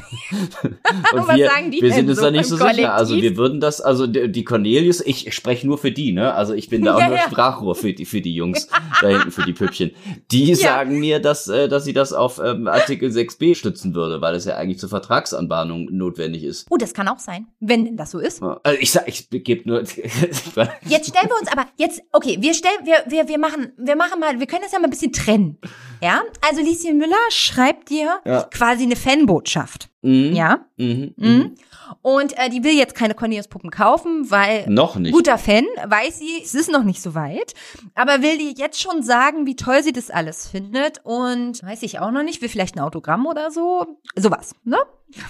Und Was wir, sagen die wir sind uns so da nicht so sicher. Kollektiv? Also wir würden das, also die, Cornelius, ich spreche nur für die, ne? Also ich bin da auch Ja, nur ja. Sprachrohr für die für die Jungs da hinten für die Püppchen. Die sagen mir, dass äh, dass sie das auf ähm, Artikel 6b stützen würde, weil es ja eigentlich zur Vertragsanbahnung notwendig ist. Oh, das kann auch sein, wenn denn das so ist. Also ich sag, ich gebe nur. Jetzt stellen wir uns aber jetzt, okay, wir stellen, wir, wir, wir machen, wir machen mal, wir können das ja mal ein bisschen trennen. Ja, also Lieschen Müller schreibt dir Ja. quasi eine Fanbotschaft. Mhm, Ja. Mhm, Mhm. mhm. Und äh, die will jetzt keine Cornelius-Puppen kaufen, weil Noch nicht. guter Fan, weiß sie, es ist noch nicht so weit, aber will dir jetzt schon sagen, wie toll sie das alles findet und weiß ich auch noch nicht, will vielleicht ein Autogramm oder so, sowas, ne?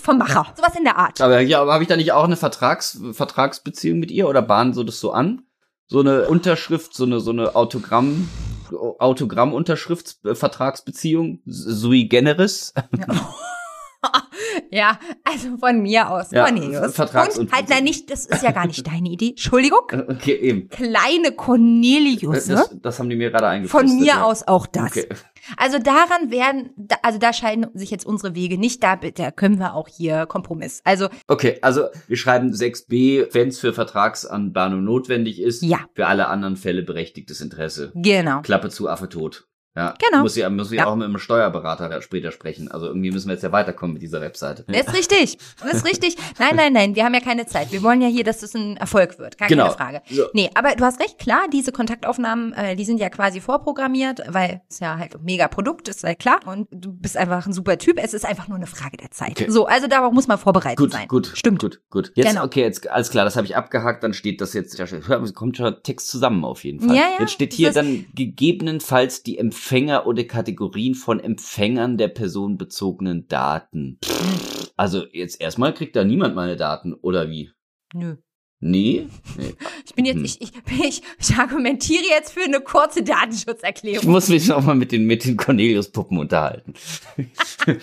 Vom Macher, sowas in der Art. Aber ja, aber habe ich da nicht auch eine Vertrags Vertragsbeziehung mit ihr oder bahnen so das so an? So eine Unterschrift, so eine so eine Autogramm Autogramm-Unterschrifts äh, sui generis. Ja, also von mir aus, Ja, Cornelius. Vertrags- und halt, nein, nicht, das ist ja gar nicht deine Idee. Entschuldigung. Okay, eben. Kleine Cornelius, Das, das haben die mir gerade eingeflüstert. Von mir ja. aus auch das. Okay. Also daran werden, also da scheiden sich jetzt unsere Wege nicht. Da, da können wir auch hier Kompromiss. Also okay, also wir schreiben 6b, wenn es für Vertragsanbahnung notwendig ist, Ja. für alle anderen Fälle berechtigtes Interesse. genau. Klappe zu, Affe tot. Ja, Genau. Muss ja, muss ja, Ja. auch mit einem Steuerberater später sprechen. Also irgendwie müssen wir jetzt ja weiterkommen mit dieser Webseite. Das ist richtig. Das ist richtig. Nein, nein, nein, wir haben ja keine Zeit. Wir wollen ja hier, dass das ein Erfolg wird. Gar Genau. keine Frage. So. Nee, aber du hast recht, klar, diese Kontaktaufnahmen, äh, die sind ja quasi vorprogrammiert, weil es ja halt ein mega Produkt ist, sei klar. Und du bist einfach ein super Typ. Es ist einfach nur eine Frage der Zeit. Okay. So, also darauf muss man vorbereitet Gut, sein. gut, Stimmt. gut, gut. Jetzt, Genau. okay, jetzt alles klar, das habe ich abgehakt, dann steht das jetzt, ja, kommt schon Text zusammen auf jeden Fall. Ja, ja, jetzt steht hier dann gegebenenfalls die Empfänger oder Kategorien von Empfängern der personenbezogenen Daten. Also jetzt erstmal kriegt da niemand meine Daten, oder wie? Nö. Nee? nee. Ich bin jetzt, Hm. ich, ich, ich, ich argumentiere jetzt für eine kurze Ich Datenschutzerklärung. muss mich noch mal mit den, mit den Cornelius-Puppen unterhalten.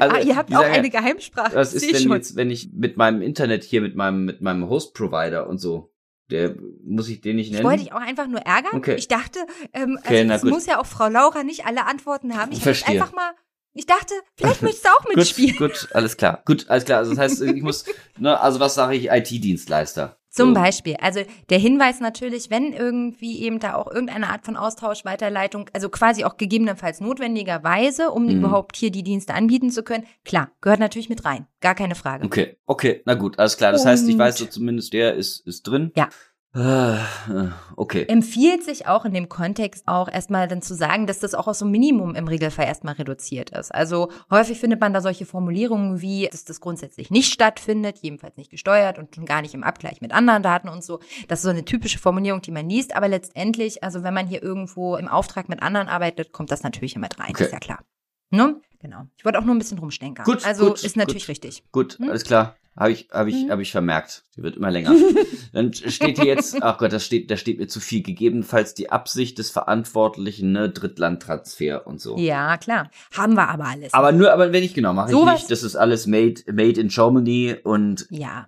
Also, ah, ihr habt auch sagen eine Geheimsprache. Was ist denn jetzt, wenn ich mit meinem Internet hier, mit meinem, mit meinem Host-Provider und so, der, muss ich den nicht Ich nennen? wollte dich auch einfach nur ärgern. Okay. Ich dachte, ähm, Okay, also es gut. muss ja auch Frau Laura nicht alle Antworten haben. Ich Verstehe. einfach mal, ich dachte, vielleicht möchtest du auch gut, mitspielen. gut, alles klar. Gut, alles klar. Also das heißt, ich muss, ne, also was sage ich, IT-Dienstleister? Zum. Beispiel. Also der Hinweis natürlich, wenn irgendwie eben da auch irgendeine Art von Austausch, Weiterleitung, also quasi auch gegebenenfalls notwendigerweise, um Mhm. überhaupt hier die Dienste anbieten zu können, klar, gehört natürlich mit rein. Gar keine Frage. Okay, okay, na gut, alles klar. Das heißt, ich Und- weiß so zumindest, der ist, ist drin. Ja. Ah, äh, Okay. Empfiehlt sich auch in dem Kontext auch erstmal dann zu sagen, dass das auch auf so ein Minimum im Regelfall erstmal reduziert ist. Also häufig findet man da solche Formulierungen wie, dass das grundsätzlich nicht stattfindet, jedenfalls nicht gesteuert und schon gar nicht im Abgleich mit anderen Daten und so. Das ist so eine typische Formulierung, die man liest, aber letztendlich, also wenn man hier irgendwo im Auftrag mit anderen arbeitet, kommt das natürlich immer mit rein, Okay. ist ja klar. Ne? Genau. Ich wollte auch nur ein bisschen rumstenkern. Gut, also gut, ist natürlich gut. richtig. Gut, Hm? alles klar. Habe ich, habe ich, Mhm. habe ich vermerkt. Die wird immer länger. Dann steht hier jetzt, ach Gott, das steht, da steht mir zu viel. Gegebenenfalls die Absicht des Verantwortlichen, ne, Drittlandtransfer und so. Ja, klar. Haben wir aber alles. Aber nur, aber wenn ich genau mache ich Sowas- nicht. Das ist alles made, made in Germany und Ja.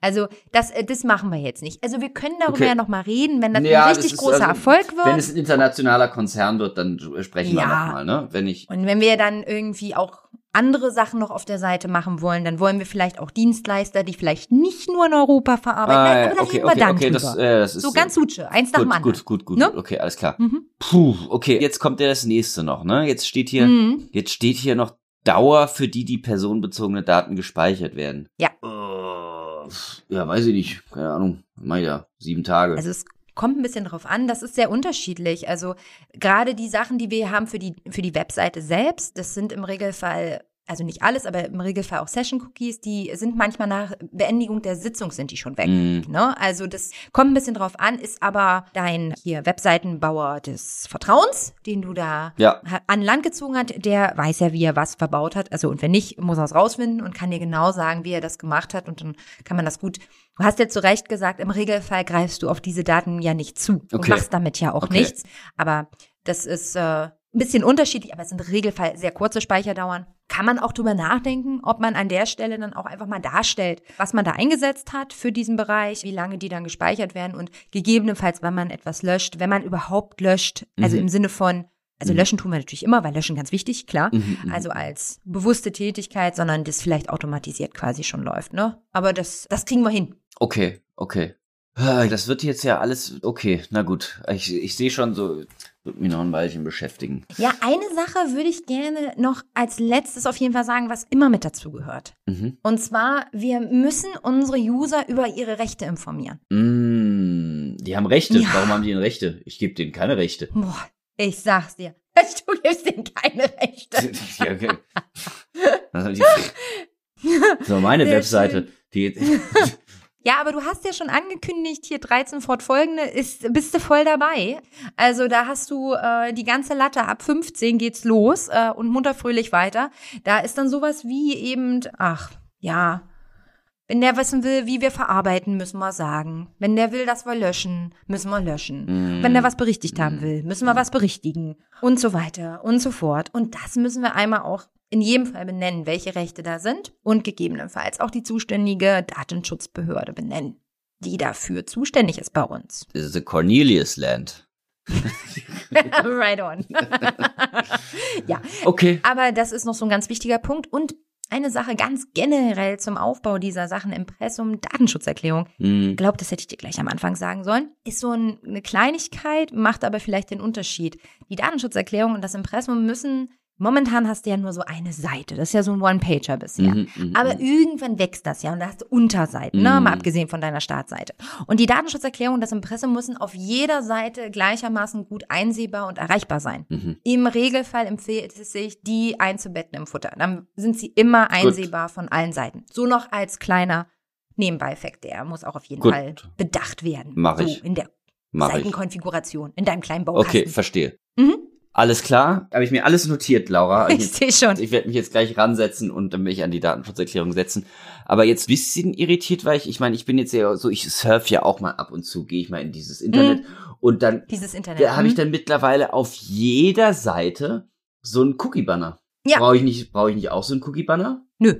Also das, äh, das machen wir jetzt nicht. Also wir können darüber Okay. ja noch mal reden, wenn das Ja, ein das richtig ist großer also- Erfolg wird. wenn es ein internationaler Konzern wird, dann sprechen wir Ja. nochmal, ne? Wenn ich, Und wenn wir dann irgendwie auch andere Sachen noch auf der Seite machen wollen, dann wollen wir vielleicht auch Dienstleister, die vielleicht nicht nur in Europa verarbeiten. Ah, Nein, aber da okay, reden wir okay, dann okay, das, äh, das so ganz Suche, eins nach dem gut, anderen. gut, gut, gut, Ne? okay, alles klar. Mhm. Puh, okay, jetzt kommt ja das nächste noch, ne? Jetzt steht hier, Mhm. jetzt steht hier noch Dauer, für die die personenbezogene Daten gespeichert werden. Ja. Äh, ja, weiß ich nicht, keine Ahnung, ich ja, sieben Tage. Also es kommt ein bisschen drauf an, das ist sehr unterschiedlich. Also gerade die Sachen, die wir haben für die, für die Webseite selbst, das sind im Regelfall also nicht alles, aber im Regelfall auch Session-Cookies, die sind manchmal nach Beendigung der Sitzung sind die schon weg. Mhm. Ne? Also das kommt ein bisschen drauf an, ist aber dein hier Webseitenbauer des Vertrauens, den du da Ja. an Land gezogen hat, der weiß ja, wie er was verbaut hat. Also und wenn nicht, muss er es rausfinden und kann dir genau sagen, wie er das gemacht hat und dann kann man das gut. Du hast ja zu Recht gesagt, im Regelfall greifst du auf diese Daten ja nicht zu und Okay. machst damit ja auch Okay. nichts. Aber das ist äh, ein bisschen unterschiedlich, aber es sind im Regelfall sehr kurze Speicherdauern. Kann man auch drüber nachdenken, ob man an der Stelle dann auch einfach mal darstellt, was man da eingesetzt hat für diesen Bereich, wie lange die dann gespeichert werden und gegebenenfalls, wann man etwas löscht, wenn man überhaupt löscht, also Mhm. im Sinne von, also Mhm. löschen tun wir natürlich immer, weil löschen ganz wichtig, klar. Mhm, mhm. Also als bewusste Tätigkeit, sondern das vielleicht automatisiert quasi schon läuft, ne? Aber das, das kriegen wir hin. Okay, okay. Ah, Das wird jetzt ja alles, okay, na gut. Ich, ich sehe schon so, wird mich noch ein Weilchen beschäftigen. Ja, eine Sache würde ich gerne noch als letztes auf jeden Fall sagen, was immer mit dazu gehört. Mhm. Und zwar, wir müssen unsere User über ihre Rechte informieren. Mm, die haben Rechte. Ja. Warum haben die denn Rechte? Ich gebe denen keine Rechte. Boah, ich sag's dir. Du gibst denen keine Rechte. ja, okay. Das ist die- so, meine Sehr Webseite. Die, Ja, aber du hast ja schon angekündigt, hier 13 fortfolgende, ist, bist du voll dabei. Also da hast du äh, die ganze Latte, ab 15 geht's los äh, und munterfröhlich weiter. Da ist dann sowas wie eben, ach, ja, wenn der wissen will, wie wir verarbeiten, müssen wir sagen. Wenn der will, dass wir löschen, müssen wir löschen. Mm. Wenn der was berichtigt haben will, müssen wir was berichtigen. Und so weiter und so fort. Und das müssen wir einmal auch in jedem Fall benennen, welche Rechte da sind und gegebenenfalls auch die zuständige Datenschutzbehörde benennen, die dafür zuständig ist bei uns. Das ist the Cornelius Land. right on. ja, Okay. aber das ist noch so ein ganz wichtiger Punkt. Und eine Sache ganz generell zum Aufbau dieser Sachen, Impressum, Datenschutzerklärung. Ich glaube, das hätte ich dir gleich am Anfang sagen sollen. Ist so ein, eine Kleinigkeit, macht aber vielleicht den Unterschied. Die Datenschutzerklärung und das Impressum müssen, momentan hast du ja nur so eine Seite. Das ist ja so ein One-Pager bisher. Mhm, mhm, Aber mhm. irgendwann wächst das ja und da hast du Unterseiten, ne? Mhm. mal abgesehen von deiner Startseite. Und die Datenschutzerklärung und das Impressum müssen auf jeder Seite gleichermaßen gut einsehbar und erreichbar sein. Mhm. Im Regelfall empfiehlt es sich, die einzubetten im Futter. Dann sind sie immer einsehbar von allen Seiten. So noch als kleiner Nebenbeieffekt, der muss auch auf jeden Gut. Fall bedacht werden. Mach so ich. in der Mach ich. Seitenkonfiguration, in deinem kleinen Baukasten. Okay, verstehe. Mhm. Alles klar. Habe ich mir alles notiert, Laura. Ich sehe schon. Ich werde mich jetzt gleich ransetzen und dann mich an die Datenschutzerklärung setzen. Aber jetzt bisschen irritiert war ich. Ich meine, ich bin jetzt ja so, ich surf ja auch mal ab und zu, gehe ich mal in dieses Internet und dann Dieses Internet. da habe ich Mhm. dann mittlerweile auf jeder Seite so einen Cookie-Banner. Ja. Brauche ich nicht, brauche ich nicht auch so einen Cookie-Banner? Nö.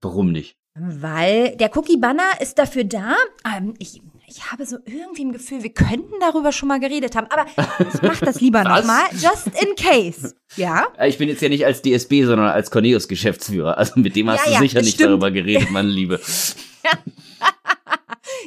Warum nicht? Weil der Cookie-Banner ist dafür da. Ähm, ich, ich habe so irgendwie im Gefühl, wir könnten darüber schon mal geredet haben. Aber ich mach das lieber nochmal. Just in case. Ja? Ich bin jetzt ja nicht als DSB, sondern als Cornelius Geschäftsführer. Also mit dem hast Ja, du ja, sicher nicht stimmt. darüber geredet, meine Liebe.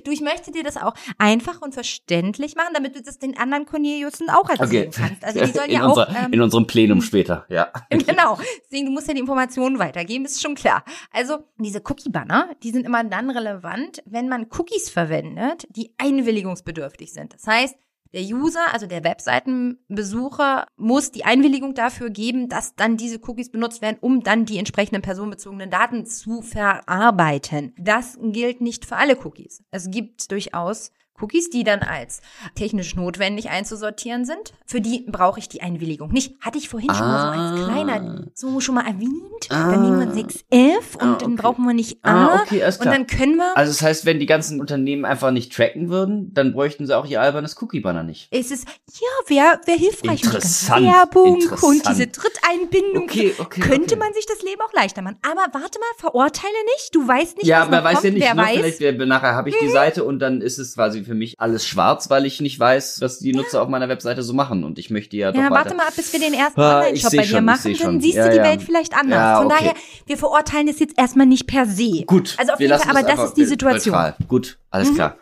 Du, ich möchte dir das auch einfach und verständlich machen, damit du das den anderen Corneliusen auch erzählen Okay. kannst. Also die sollen in, ja auch. unser, ähm, in unserem Plenum später, ja. Genau. Deswegen, du musst ja die Informationen weitergeben, ist schon klar. Also, diese Cookie-Banner, die sind immer dann relevant, wenn man Cookies verwendet, die einwilligungsbedürftig sind. Das heißt, der User, also der Webseitenbesucher, muss die Einwilligung dafür geben, dass dann diese Cookies benutzt werden, um dann die entsprechenden personenbezogenen Daten zu verarbeiten. Das gilt nicht für alle Cookies. Es gibt durchaus Cookies, die dann als technisch notwendig einzusortieren sind. Für die brauche ich die Einwilligung nicht. Hatte ich vorhin schon mal so als Ah. kleiner, so schon mal erwähnt. Ah. Dann nehmen wir 6F und Ah, dann okay. brauchen wir nicht Ah, A. okay, alles und klar. dann können wir Also das heißt, wenn die ganzen Unternehmen einfach nicht tracken würden, dann bräuchten sie auch ihr albernes Cookie-Banner nicht. Es ist, ja, wäre wär hilfreich. Und Interessant, Werbung und interessant. diese Dritteinbindung. Okay, okay, Könnte okay. man sich das Leben auch leichter machen. Aber warte mal, verurteile nicht. Du weißt nicht, ja, was man noch weiß kommt. ja nicht, Wer ne? weiß. vielleicht wer- nachher habe ich die Seite und dann ist es quasi für mich alles schwarz, weil ich nicht weiß, was die Nutzer auf meiner Webseite so machen und ich möchte ja, Ja, doch warte weiter. mal ab, bis wir den ersten Ah, Online-Shop bei dir machen. Dann siehst Ja, du die ja. Welt vielleicht anders. Ja, Von okay. daher, wir verurteilen das jetzt erstmal nicht per se. Gut, Also auf jeden Fall, aber das einfach ist die Situation. Neutral. Gut, alles Mhm. klar.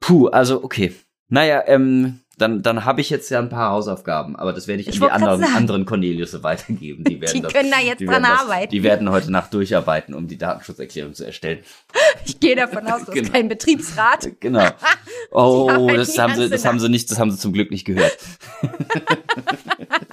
Puh, also okay. Naja, ähm, dann, dann habe ich jetzt ja ein paar Hausaufgaben, aber das werde ich, Ich an die anderen, sagen. anderen Cornelius weitergeben. Die, werden Die das, können da jetzt dran das, arbeiten. Die werden heute Nacht durcharbeiten, um die Datenschutzerklärung zu erstellen. Ich gehe davon aus, du hast Genau. keinen Betriebsrat. Genau. Oh, arbeiten das haben sie, das haben sie nicht, das haben sie zum Glück nicht gehört.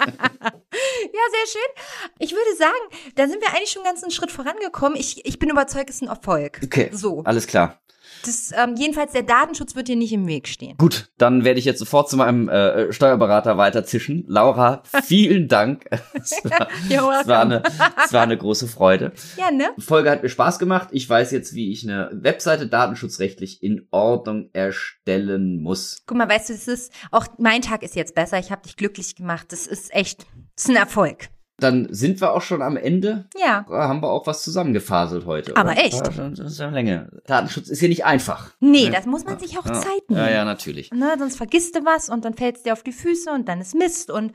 Ja, sehr schön. Ich würde sagen, da sind wir eigentlich schon ganz einen Schritt vorangekommen. Ich, ich bin überzeugt, es ist ein Erfolg. Okay. So. Alles klar. Das, ähm, jedenfalls der Datenschutz wird dir nicht im Weg stehen. Gut, dann werde ich jetzt sofort zu meinem äh, Steuerberater weiter zischen. Laura, vielen Dank. Es war, es war, eine, es war eine große Freude. Ja, ne? Die Folge hat mir Spaß gemacht. Ich weiß jetzt, wie ich eine Webseite datenschutzrechtlich in Ordnung erstellen muss. Guck mal, weißt du, das ist auch mein Tag ist jetzt besser. Ich habe dich glücklich gemacht. Das ist echt, das ist ein Erfolg. Dann sind wir auch schon am Ende. Ja. Da haben wir auch was zusammengefaselt heute. Aber oder? echt? Das ist ja eine Länge. Datenschutz ist hier nicht einfach. Nee, Ne? das muss man sich auch ja. Zeit nehmen. Ja, ja, natürlich. Ne, sonst vergisst du was und dann fällt's dir auf die Füße und dann ist Mist und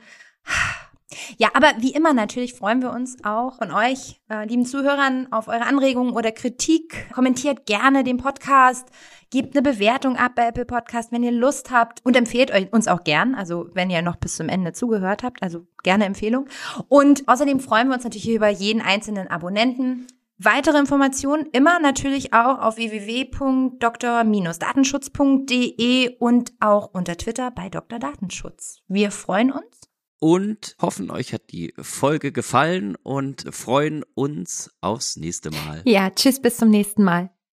ja, aber wie immer natürlich freuen wir uns auch von euch, äh, lieben Zuhörern, auf eure Anregungen oder Kritik. Kommentiert gerne den Podcast, gebt eine Bewertung ab bei Apple Podcast, wenn ihr Lust habt und empfehlt euch uns auch gern, also wenn ihr noch bis zum Ende zugehört habt, also gerne Empfehlung. Und außerdem freuen wir uns natürlich über jeden einzelnen Abonnenten. Weitere Informationen immer natürlich auch auf www.dr-datenschutz.de und auch unter Twitter bei Dr. Datenschutz. Wir freuen uns. Und hoffen, euch hat die Folge gefallen und freuen uns aufs nächste Mal. Ja, tschüss, bis zum nächsten Mal.